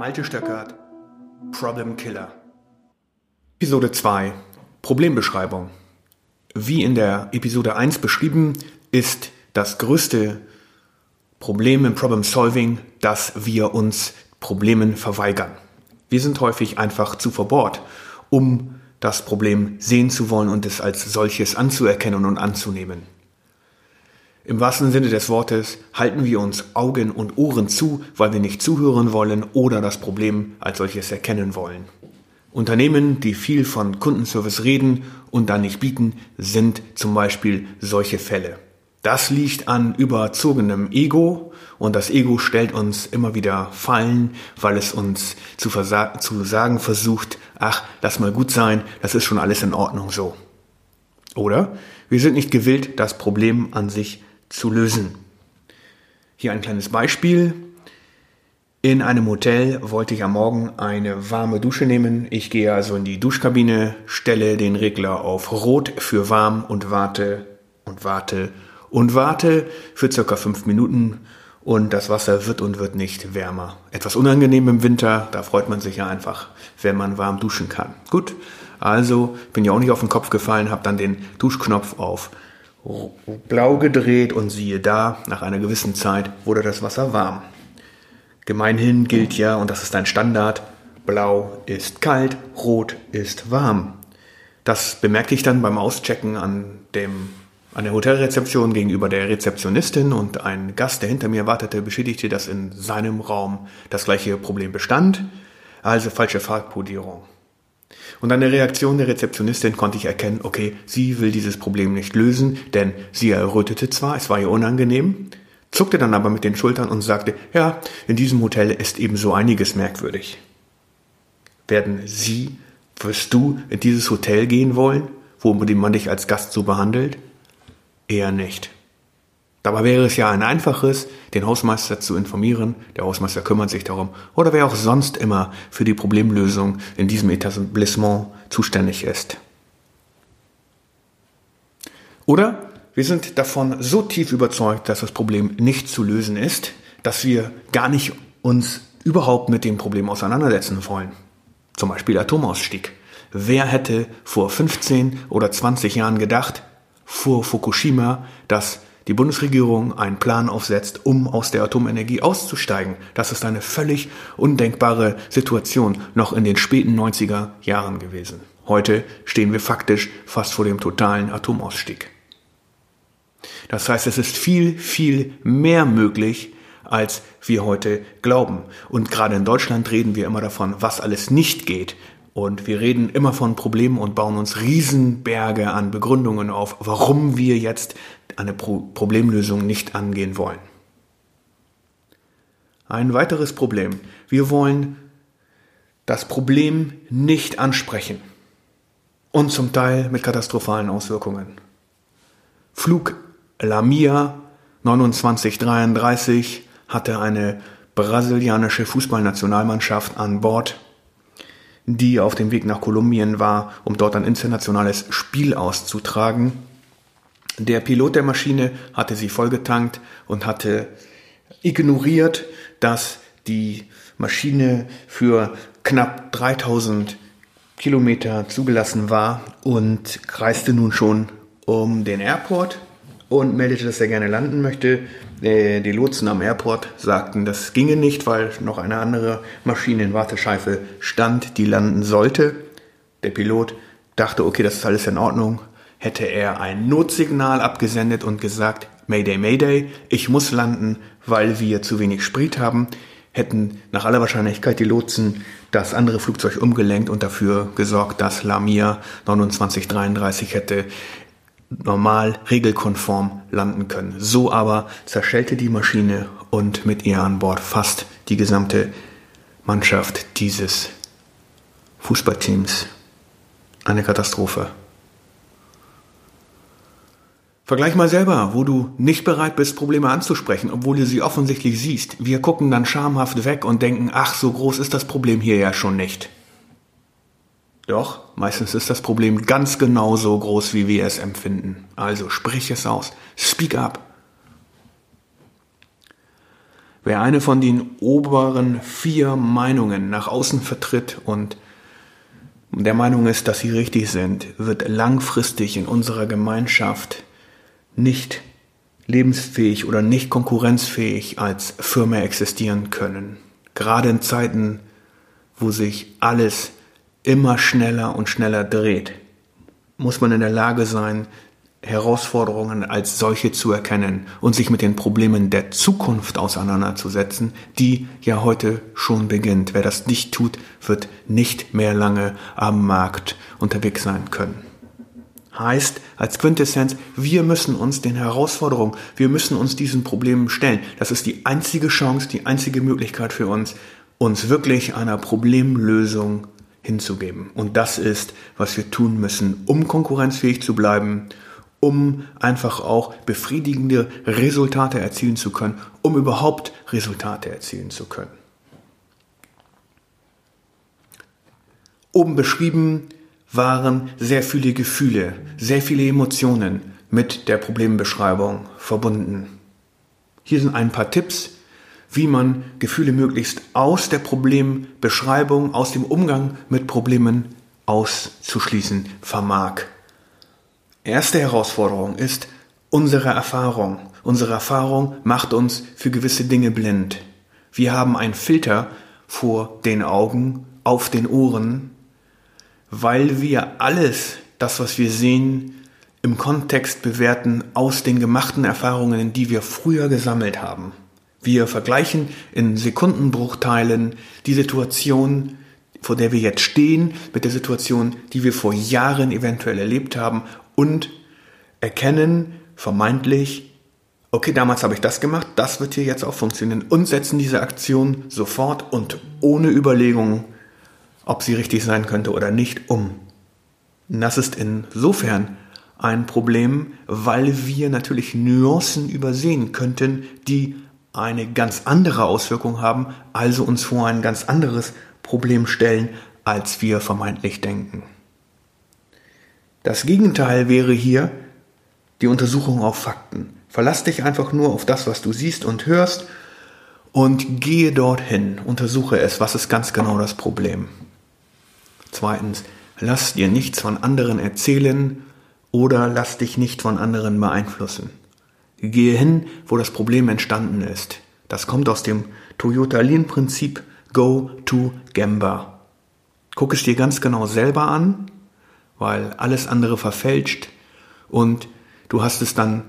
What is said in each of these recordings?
Malte Stöckert, Problem Killer. Episode 2, Problembeschreibung. Wie in der Episode 1 beschrieben, ist das größte Problem im Problem Solving, dass wir uns Problemen verweigern. Wir sind häufig einfach zu verbohrt, um das Problem sehen zu wollen und es als solches anzuerkennen und anzunehmen. Im wahrsten Sinne des Wortes halten wir uns Augen und Ohren zu, weil wir nicht zuhören wollen oder das Problem als solches erkennen wollen. Unternehmen, die viel von Kundenservice reden und dann nicht bieten, sind zum Beispiel solche Fälle. Das liegt an überzogenem Ego und das Ego stellt uns immer wieder Fallen, weil es uns zu, zu sagen versucht, ach, lass mal gut sein, das ist schon alles in Ordnung so. Oder wir sind nicht gewillt, das Problem an sich zu lösen. Hier ein kleines Beispiel. In einem Hotel wollte ich am Morgen eine warme Dusche nehmen. Ich gehe also in die Duschkabine, stelle den Regler auf Rot für warm und warte und warte und warte für circa fünf Minuten und das Wasser wird und wird nicht wärmer. Etwas unangenehm im Winter, da freut man sich ja einfach, wenn man warm duschen kann. Gut, also bin ja auch nicht auf den Kopf gefallen, habe dann den Duschknopf auf blau gedreht und siehe da, nach einer gewissen Zeit wurde das Wasser warm. Gemeinhin gilt ja, und das ist ein Standard, blau ist kalt, rot ist warm. Das bemerkte ich dann beim Auschecken an, dem, an der Hotelrezeption gegenüber der Rezeptionistin und ein Gast, der hinter mir wartete, beschädigte, dass in seinem Raum das gleiche Problem bestand, also falsche Farbkodierung. Und an der Reaktion der Rezeptionistin konnte ich erkennen, okay, sie will dieses Problem nicht lösen, denn sie errötete zwar, es war ihr unangenehm, zuckte dann aber mit den Schultern und sagte, ja, in diesem Hotel ist eben so einiges merkwürdig. Werden Sie, wirst du in dieses Hotel gehen wollen, wo man dich als Gast so behandelt? Eher nicht. Dabei wäre es ja ein einfaches, den Hausmeister zu informieren, der Hausmeister kümmert sich darum, oder wer auch sonst immer für die Problemlösung in diesem Etablissement zuständig ist. Oder wir sind davon so tief überzeugt, dass das Problem nicht zu lösen ist, dass wir gar nicht uns überhaupt mit dem Problem auseinandersetzen wollen. Zum Beispiel Atomausstieg. Wer hätte vor 15 oder 20 Jahren gedacht, vor Fukushima, dass die Bundesregierung einen Plan aufsetzt, um aus der Atomenergie auszusteigen. Das ist eine völlig undenkbare Situation noch in den späten 90er Jahren gewesen. Heute stehen wir faktisch fast vor dem totalen Atomausstieg. Das heißt, es ist viel, viel mehr möglich, als wir heute glauben. Und gerade in Deutschland reden wir immer davon, was alles nicht geht. Und wir reden immer von Problemen und bauen uns Riesenberge an Begründungen auf, warum wir jetzt eine Pro Problemlösung nicht angehen wollen. Ein weiteres Problem. Wir wollen das Problem nicht ansprechen. Und zum Teil mit katastrophalen Auswirkungen. Flug Lamia 2933 hatte eine brasilianische Fußballnationalmannschaft an Bord, die auf dem Weg nach Kolumbien war, um dort ein internationales Spiel auszutragen. Der Pilot der Maschine hatte sie vollgetankt und hatte ignoriert, dass die Maschine für knapp 3000 Kilometer zugelassen war und kreiste nun schon um den Airport und meldete, dass er gerne landen möchte. Äh, die Lotsen am Airport sagten, das ginge nicht, weil noch eine andere Maschine in Wartescheife stand, die landen sollte. Der Pilot dachte, okay, das ist alles in Ordnung, hätte er ein Notsignal abgesendet und gesagt, Mayday, Mayday, ich muss landen, weil wir zu wenig Sprit haben, hätten nach aller Wahrscheinlichkeit die Lotsen das andere Flugzeug umgelenkt und dafür gesorgt, dass Lamia 2933 hätte normal, regelkonform landen können. So aber zerschellte die Maschine und mit ihr an Bord fast die gesamte Mannschaft dieses Fußballteams. Eine Katastrophe. Vergleich mal selber, wo du nicht bereit bist, Probleme anzusprechen, obwohl du sie offensichtlich siehst. Wir gucken dann schamhaft weg und denken, ach, so groß ist das Problem hier ja schon nicht. Doch, meistens ist das Problem ganz genau so groß, wie wir es empfinden. Also sprich es aus. Speak up. Wer eine von den oberen vier Meinungen nach außen vertritt und der Meinung ist, dass sie richtig sind, wird langfristig in unserer Gemeinschaft nicht lebensfähig oder nicht konkurrenzfähig als Firma existieren können. Gerade in Zeiten, wo sich alles immer schneller und schneller dreht, muss man in der Lage sein, Herausforderungen als solche zu erkennen und sich mit den Problemen der Zukunft auseinanderzusetzen, die ja heute schon beginnt. Wer das nicht tut, wird nicht mehr lange am Markt unterwegs sein können. Heißt als Quintessenz, wir müssen uns den Herausforderungen, wir müssen uns diesen Problemen stellen. Das ist die einzige Chance, die einzige Möglichkeit für uns, uns wirklich einer Problemlösung hinzugeben. Und das ist, was wir tun müssen, um konkurrenzfähig zu bleiben um einfach auch befriedigende Resultate erzielen zu können, um überhaupt Resultate erzielen zu können. Oben beschrieben waren sehr viele Gefühle, sehr viele Emotionen mit der Problembeschreibung verbunden. Hier sind ein paar Tipps, wie man Gefühle möglichst aus der Problembeschreibung, aus dem Umgang mit Problemen auszuschließen vermag. Erste Herausforderung ist unsere Erfahrung. Unsere Erfahrung macht uns für gewisse Dinge blind. Wir haben einen Filter vor den Augen, auf den Ohren, weil wir alles, das, was wir sehen, im Kontext bewerten aus den gemachten Erfahrungen, die wir früher gesammelt haben. Wir vergleichen in Sekundenbruchteilen die Situation, vor der wir jetzt stehen, mit der Situation, die wir vor Jahren eventuell erlebt haben und erkennen vermeintlich, okay, damals habe ich das gemacht, das wird hier jetzt auch funktionieren und setzen diese Aktion sofort und ohne Überlegung, ob sie richtig sein könnte oder nicht, um. das ist insofern ein Problem, weil wir natürlich Nuancen übersehen könnten, die eine ganz andere Auswirkung haben, also uns vor ein ganz anderes Problem stellen, als wir vermeintlich denken. Das Gegenteil wäre hier die Untersuchung auf Fakten. Verlass dich einfach nur auf das, was du siehst und hörst und gehe dorthin, untersuche es, was ist ganz genau das Problem. Zweitens, lass dir nichts von anderen erzählen oder lass dich nicht von anderen beeinflussen. Gehe hin, wo das Problem entstanden ist. Das kommt aus dem Toyota Lean Prinzip Go to Gemba. Guck es dir ganz genau selber an weil alles andere verfälscht und du hast es dann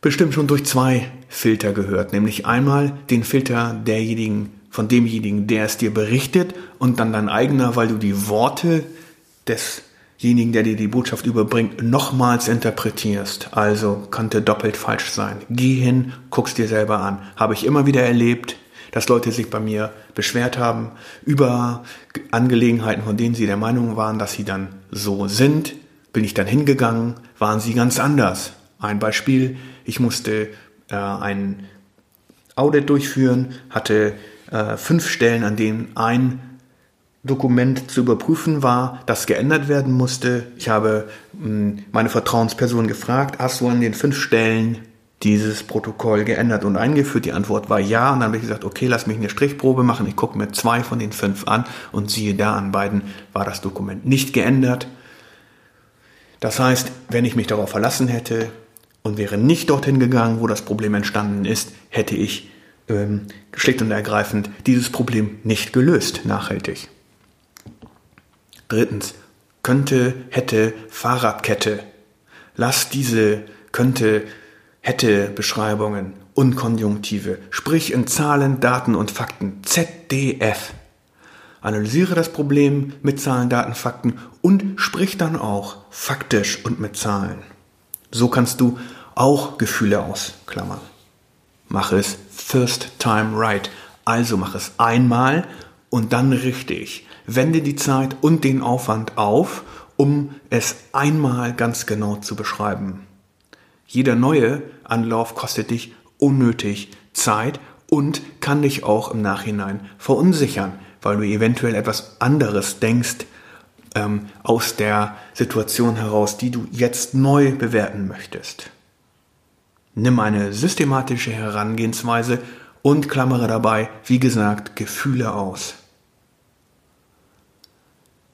bestimmt schon durch zwei Filter gehört, nämlich einmal den Filter derjenigen, von demjenigen, der es dir berichtet und dann dein eigener, weil du die Worte desjenigen, der dir die Botschaft überbringt, nochmals interpretierst. Also könnte doppelt falsch sein. Geh hin, guck's dir selber an. Habe ich immer wieder erlebt, dass Leute sich bei mir beschwert haben über Angelegenheiten, von denen sie der Meinung waren, dass sie dann so sind. Bin ich dann hingegangen, waren sie ganz anders. Ein Beispiel, ich musste äh, ein Audit durchführen, hatte äh, fünf Stellen, an denen ein Dokument zu überprüfen war, das geändert werden musste. Ich habe mh, hm, meine Vertrauensperson gefragt, hast du an den fünf Stellen dieses Protokoll geändert und eingeführt? Die Antwort war ja. Und dann habe ich gesagt, okay, lass mich eine Strichprobe machen. Ich gucke mir zwei von den fünf an und siehe da, an beiden war das Dokument nicht geändert. Das heißt, wenn ich mich darauf verlassen hätte und wäre nicht dorthin gegangen, wo das Problem entstanden ist, hätte ich ähm, schlicht und ergreifend dieses Problem nicht gelöst, nachhaltig. Drittens, könnte, hätte, Fahrradkette. Lass diese könnte hätte Beschreibungen und Konjunktive, sprich in Zahlen, Daten und Fakten, ZDF. Analysiere das Problem mit Zahlen, Daten, Fakten und sprich dann auch faktisch und mit Zahlen. So kannst du auch Gefühle ausklammern. Mach es first time right. Also mach es einmal und dann richtig. Wende die Zeit und den Aufwand auf, um es einmal ganz genau zu beschreiben. Jeder neue Anlauf kostet dich unnötig Zeit und kann dich auch im Nachhinein verunsichern, weil du eventuell etwas anderes denkst ähm, aus der Situation heraus, die du jetzt neu bewerten möchtest. Nimm eine systematische Herangehensweise und klammere dabei, wie gesagt, Gefühle aus.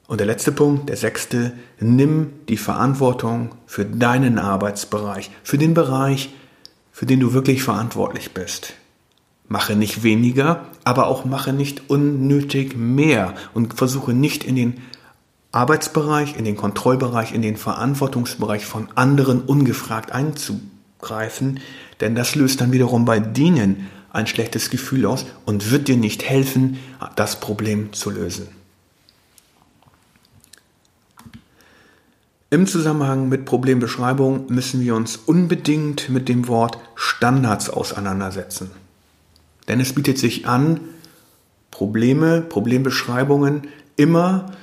Und der letzte Punkt, der sechste, nimm die Verantwortung für deinen Arbeitsbereich, für den Bereich, für den du wirklich verantwortlich bist. Mache nicht weniger, aber auch mache nicht unnötig mehr und versuche nicht in den Arbeitsbereich, in den Kontrollbereich, in den Verantwortungsbereich von anderen ungefragt einzugreifen, denn das löst dann wiederum bei denen ein schlechtes Gefühl aus und wird dir nicht helfen, das Problem zu lösen. Im Zusammenhang mit Problembeschreibung müssen wir uns unbedingt mit dem Wort Standards auseinandersetzen. Denn es bietet sich an, Probleme, Problembeschreibungen immer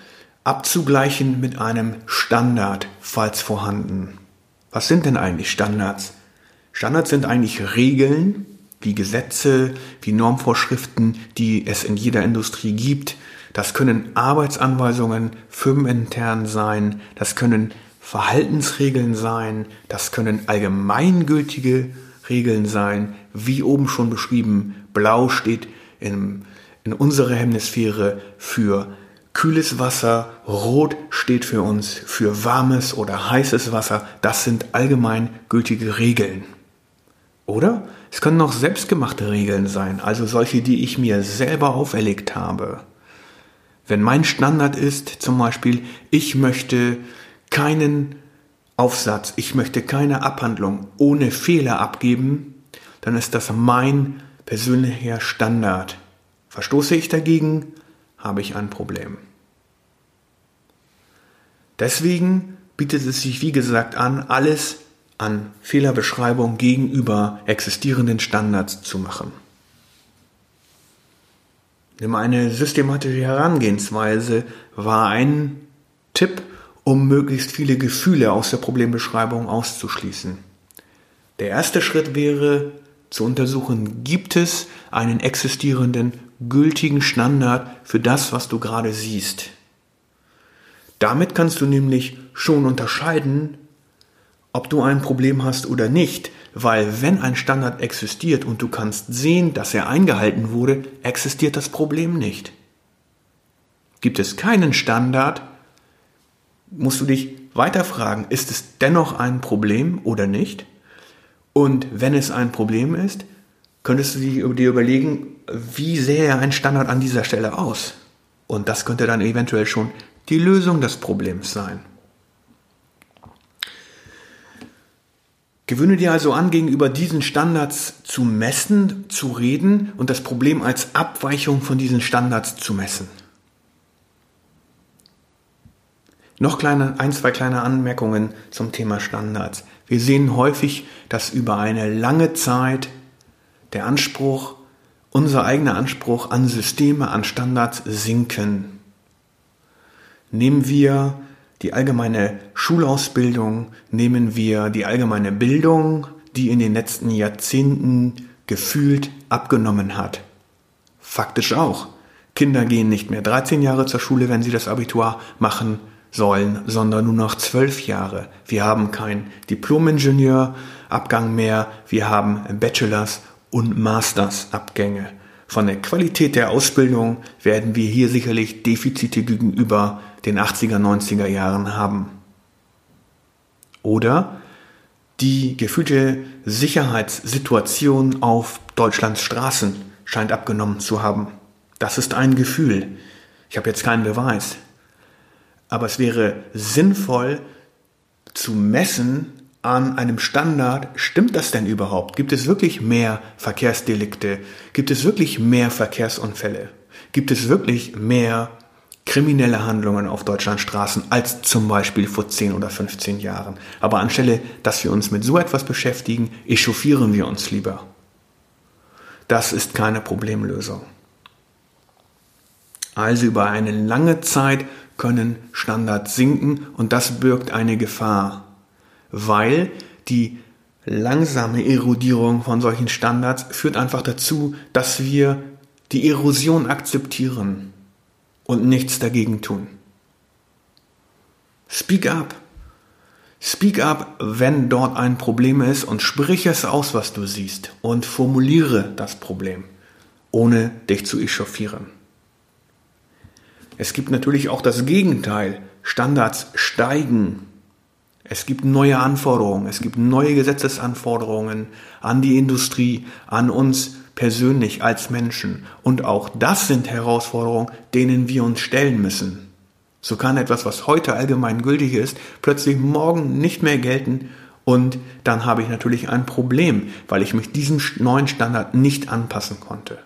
abzugleichen mit einem Standard, falls vorhanden. Was sind denn eigentlich Standards? Standards sind eigentlich Regeln, wie Gesetze, wie Normvorschriften, die es in jeder Industrie gibt. Das können Arbeitsanweisungen firmenintern sein, das können Verhaltensregeln sein, das können allgemeingültige Regeln sein, wie oben schon beschrieben. Blau steht in, in unserer Hemisphäre für kühles Wasser, rot steht für uns für warmes oder heißes Wasser. Das sind allgemeingültige Regeln. Oder? Es können auch selbstgemachte Regeln sein, also solche, die ich mir selber auferlegt habe. Wenn mein Standard ist, zum Beispiel, ich möchte keinen Aufsatz, ich möchte keine Abhandlung ohne Fehler abgeben, dann ist das mein persönlicher Standard. Verstoße ich dagegen, habe ich ein Problem. Deswegen bietet es sich, wie gesagt, an, alles an Fehlerbeschreibung gegenüber existierenden Standards zu machen. Nimm eine systematische Herangehensweise war ein Tipp, um möglichst viele Gefühle aus der Problembeschreibung auszuschließen. Der erste Schritt wäre zu untersuchen, gibt es einen existierenden gültigen Standard für das, was du gerade siehst. Damit kannst du nämlich schon unterscheiden, ob du ein Problem hast oder nicht, weil wenn ein Standard existiert und du kannst sehen, dass er eingehalten wurde, existiert das Problem nicht. Gibt es keinen Standard, musst du dich weiter fragen, ist es dennoch ein Problem oder nicht? Und wenn es ein Problem ist, könntest du dir überlegen, wie sähe ein Standard an dieser Stelle aus? Und das könnte dann eventuell schon die Lösung des Problems sein. Gewöhne dir also an, gegenüber diesen Standards zu messen, zu reden und das Problem als Abweichung von diesen Standards zu messen. Noch kleine, ein, zwei kleine Anmerkungen zum Thema Standards. Wir sehen häufig, dass über eine lange Zeit der Anspruch, unser eigener Anspruch an Systeme, an Standards sinken. Nehmen wir die allgemeine Schulausbildung, nehmen wir die allgemeine Bildung, die in den letzten Jahrzehnten gefühlt abgenommen hat. Faktisch auch. Kinder gehen nicht mehr 13 Jahre zur Schule, wenn sie das Abitur machen sollen, sondern nur noch 12 Jahre. Wir haben kein Diplom-Ingenieur-Abgang mehr, wir haben Bachelors- und Masters-Abgänge. Von der Qualität der Ausbildung werden wir hier sicherlich Defizite gegenüber den 80er, 90er Jahren haben. Oder die gefühlte Sicherheitssituation auf Deutschlands Straßen scheint abgenommen zu haben. Das ist ein Gefühl. Ich habe jetzt keinen Beweis. Aber es wäre sinnvoll zu messen an einem Standard, stimmt das denn überhaupt? Gibt es wirklich mehr Verkehrsdelikte? Gibt es wirklich mehr Verkehrsunfälle? Gibt es wirklich mehr kriminelle Handlungen auf Deutschlands Straßen als zum Beispiel vor 10 oder 15 Jahren. Aber anstelle, dass wir uns mit so etwas beschäftigen, echauffieren wir uns lieber. Das ist keine Problemlösung. Also über eine lange Zeit können Standards sinken und das birgt eine Gefahr, weil die langsame Erodierung von solchen Standards führt einfach dazu, dass wir die Erosion akzeptieren und nichts dagegen tun. Speak up. Speak up, wenn dort ein Problem ist und sprich es aus, was du siehst und formuliere das Problem. ohne dich zu echauffieren. Es gibt natürlich auch das Gegenteil. Standards steigen. Es gibt neue Anforderungen, es gibt neue Gesetzesanforderungen an die Industrie, an uns persönlich als Menschen. Und auch das sind Herausforderungen, denen wir uns stellen müssen. So kann etwas, was heute allgemein gültig ist, plötzlich morgen nicht mehr gelten und dann habe ich natürlich ein Problem, weil ich mich diesem neuen Standard nicht anpassen konnte.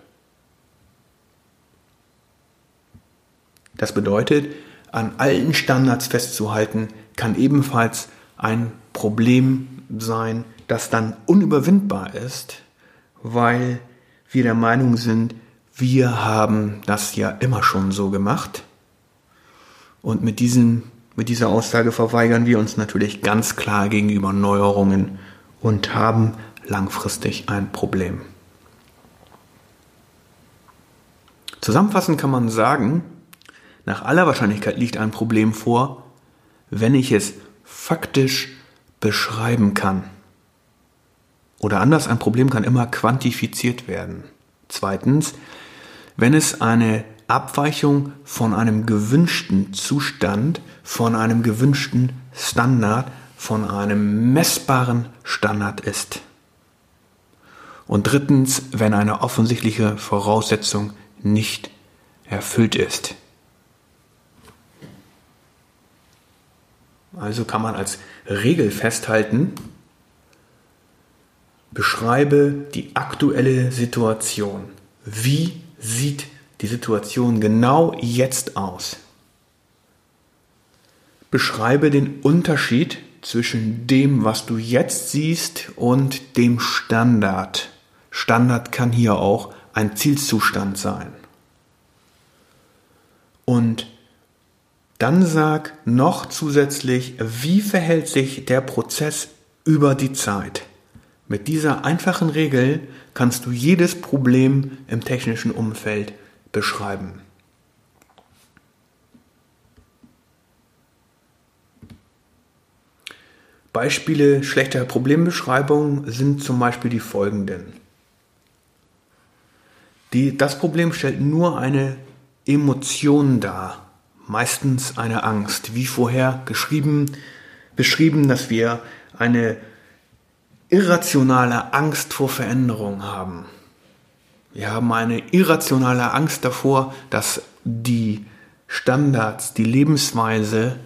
Das bedeutet, an alten Standards festzuhalten, kann ebenfalls ein Problem sein, das dann unüberwindbar ist, weil wir der Meinung sind, wir haben das ja immer schon so gemacht. Und mit, diesem, mit dieser Aussage verweigern wir uns natürlich ganz klar gegenüber Neuerungen und haben langfristig ein Problem. Zusammenfassend kann man sagen, nach aller Wahrscheinlichkeit liegt ein Problem vor, wenn ich es faktisch beschreiben kann. Oder anders, ein Problem kann immer quantifiziert werden. Zweitens, wenn es eine Abweichung von einem gewünschten Zustand, von einem gewünschten Standard, von einem messbaren Standard ist. Und drittens, wenn eine offensichtliche Voraussetzung nicht erfüllt ist. Also kann man als Regel festhalten, beschreibe die aktuelle Situation. Wie sieht die Situation genau jetzt aus? Beschreibe den Unterschied zwischen dem, was du jetzt siehst und dem Standard. Standard kann hier auch ein Zielzustand sein. Und dann sag noch zusätzlich, wie verhält sich der Prozess über die Zeit. Mit dieser einfachen Regel kannst du jedes Problem im technischen Umfeld beschreiben. Beispiele schlechter Problembeschreibung sind zum Beispiel die folgenden. Die, das Problem stellt nur eine Emotion dar meistens eine Angst. Wie vorher geschrieben, beschrieben, dass wir eine irrationale Angst vor Veränderung haben. Wir haben eine irrationale Angst davor, dass die Standards, die Lebensweise,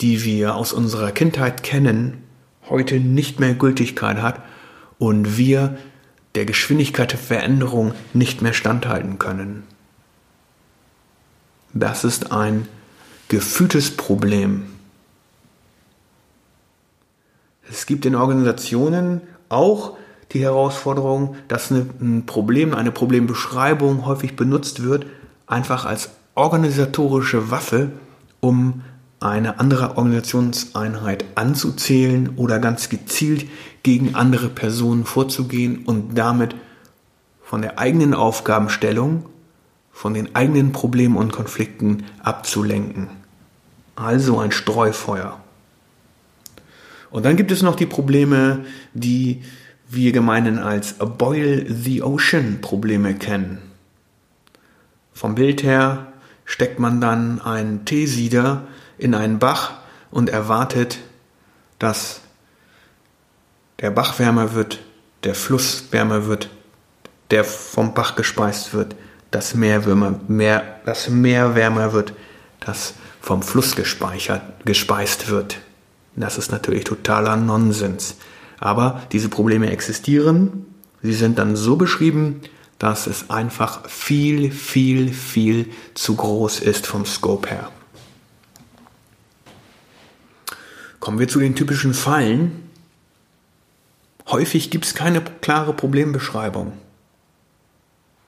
die wir aus unserer Kindheit kennen, heute nicht mehr Gültigkeit hat und wir der Geschwindigkeit der Veränderung nicht mehr standhalten können. Das ist ein gefühltes Problem. Es gibt in Organisationen auch die Herausforderung, dass ein Problem, eine Problembeschreibung häufig benutzt wird, einfach als organisatorische Waffe, um eine andere Organisationseinheit anzuzählen oder ganz gezielt gegen andere Personen vorzugehen und damit von der eigenen Aufgabenstellung, von den eigenen Problemen und Konflikten abzulenken also ein Streufeuer. Und dann gibt es noch die Probleme, die wir gemeinhin als Boil the Ocean Probleme kennen. Vom Bild her steckt man dann einen Teesieder in einen Bach und erwartet, dass der Bach wärmer wird, der Fluss wärmer wird, der vom Bach gespeist wird, das Meer, wärmer, mehr, das Meer wärmer wird, das vom Fluss gespeichert, gespeist wird. Das ist natürlich totaler Nonsens. Aber diese Probleme existieren. Sie sind dann so beschrieben, dass es einfach viel, viel, viel zu groß ist vom Scope her. Kommen wir zu den typischen Fallen. Häufig gibt es keine klare Problembeschreibung.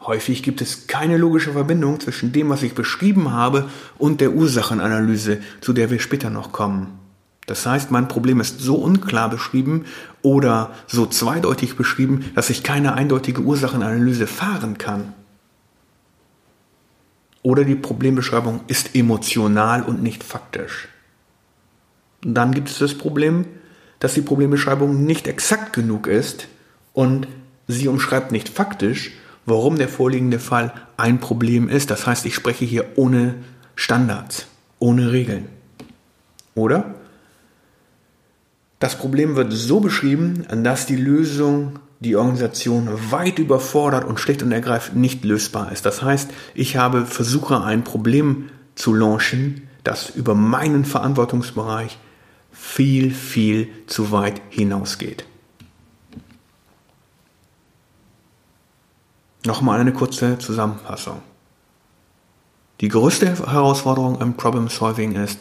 Häufig gibt es keine logische Verbindung zwischen dem, was ich beschrieben habe, und der Ursachenanalyse, zu der wir später noch kommen. Das heißt, mein Problem ist so unklar beschrieben oder so zweideutig beschrieben, dass ich keine eindeutige Ursachenanalyse fahren kann. Oder die Problembeschreibung ist emotional und nicht faktisch. Dann gibt es das Problem, dass die Problembeschreibung nicht exakt genug ist und sie umschreibt nicht faktisch, warum der vorliegende Fall ein Problem ist. Das heißt, ich spreche hier ohne Standards, ohne Regeln. Oder? Das Problem wird so beschrieben, dass die Lösung die Organisation weit überfordert und schlicht und ergreifend nicht lösbar ist. Das heißt, ich habe versuche ein Problem zu launchen, das über meinen Verantwortungsbereich viel, viel zu weit hinausgeht. Nochmal eine kurze Zusammenfassung. Die größte Herausforderung im Problem Solving ist,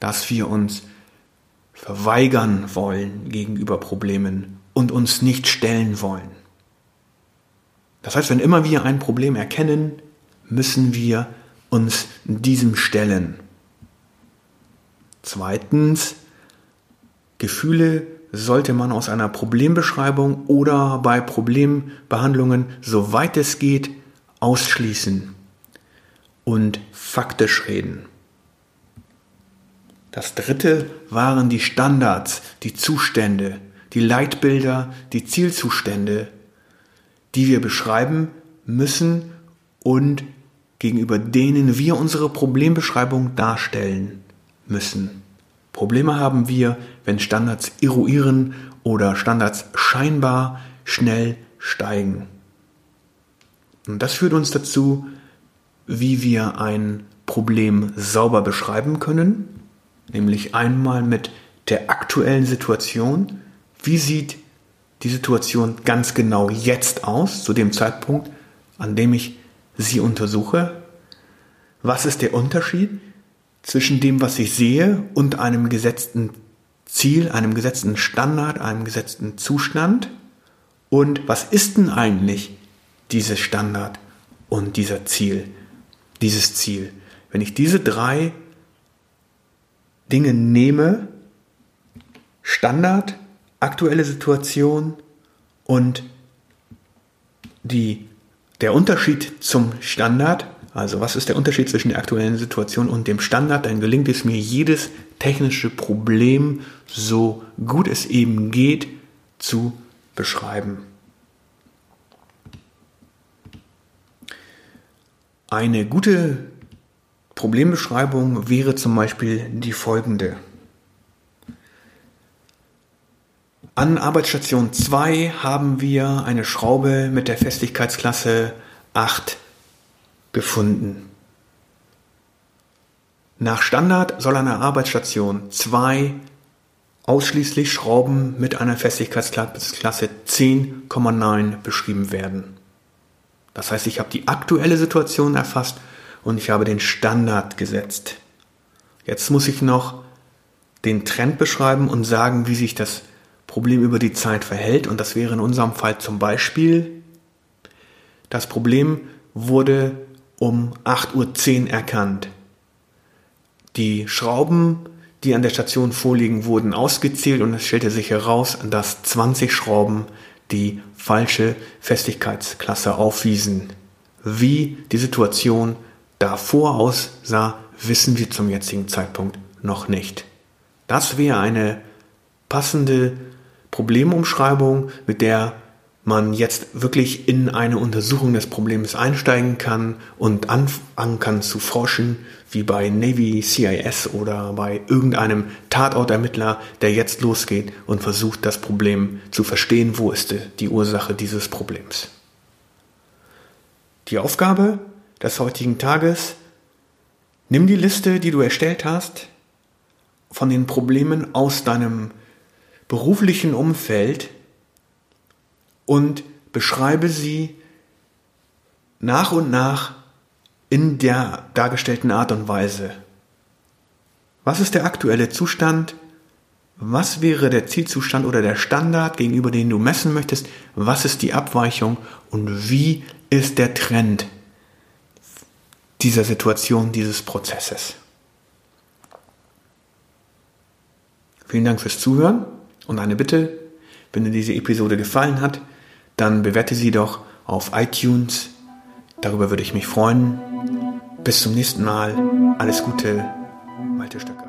dass wir uns verweigern wollen gegenüber Problemen und uns nicht stellen wollen. Das heißt, wenn immer wir ein Problem erkennen, müssen wir uns diesem stellen. Zweitens, Gefühle sollte man aus einer Problembeschreibung oder bei Problembehandlungen, soweit es geht, ausschließen und faktisch reden. Das dritte waren die Standards, die Zustände, die Leitbilder, die Zielzustände, die wir beschreiben müssen und gegenüber denen wir unsere Problembeschreibung darstellen müssen. Probleme haben wir, wenn Standards eruieren oder Standards scheinbar schnell steigen. Und das führt uns dazu, wie wir ein Problem sauber beschreiben können, nämlich einmal mit der aktuellen Situation. Wie sieht die Situation ganz genau jetzt aus, zu dem Zeitpunkt, an dem ich sie untersuche? Was ist der Unterschied zwischen dem, was ich sehe und einem gesetzten Ziel, einem gesetzten Standard, einem gesetzten Zustand? Und was ist denn eigentlich dieses Standard und dieser Ziel, dieses Ziel? Wenn ich diese drei Dinge nehme, Standard, aktuelle Situation und die, der Unterschied zum Standard, also was ist der Unterschied zwischen der aktuellen Situation und dem Standard, dann gelingt es mir, jedes technische Problem so gut es eben geht zu beschreiben. Eine gute Problembeschreibung wäre zum Beispiel die folgende. An Arbeitsstation 2 haben wir eine Schraube mit der Festigkeitsklasse 8 gefunden. Nach Standard soll an der Arbeitsstation 2 ausschließlich Schrauben mit einer Festigkeitsklasse 10,9 beschrieben werden. Das heißt, ich habe die aktuelle Situation erfasst und ich habe den Standard gesetzt. Jetzt muss ich noch den Trend beschreiben und sagen, wie sich das Problem über die Zeit verhält. Und das wäre in unserem Fall zum Beispiel, das Problem wurde um 8.10 Uhr erkannt. Die Schrauben, die an der Station vorliegen, wurden ausgezählt und es stellte sich heraus, dass 20 Schrauben die falsche Festigkeitsklasse aufwiesen. Wie die Situation davor aussah, wissen wir zum jetzigen Zeitpunkt noch nicht. Das wäre eine passende Problemumschreibung, mit der man jetzt wirklich in eine Untersuchung des Problems einsteigen kann und anfangen kann zu forschen, wie bei Navy CIS oder bei irgendeinem Tatortermittler, der jetzt losgeht und versucht, das Problem zu verstehen, wo ist die Ursache dieses Problems. Die Aufgabe des heutigen Tages, nimm die Liste, die du erstellt hast, von den Problemen aus deinem beruflichen Umfeld, und beschreibe sie nach und nach in der dargestellten Art und Weise. Was ist der aktuelle Zustand? Was wäre der Zielzustand oder der Standard, gegenüber den du messen möchtest? Was ist die Abweichung und wie ist der Trend dieser Situation, dieses Prozesses? Vielen Dank fürs Zuhören und eine Bitte, wenn dir diese Episode gefallen hat, dann bewerte sie doch auf iTunes. Darüber würde ich mich freuen. Bis zum nächsten Mal. Alles Gute, Malte Stöcker.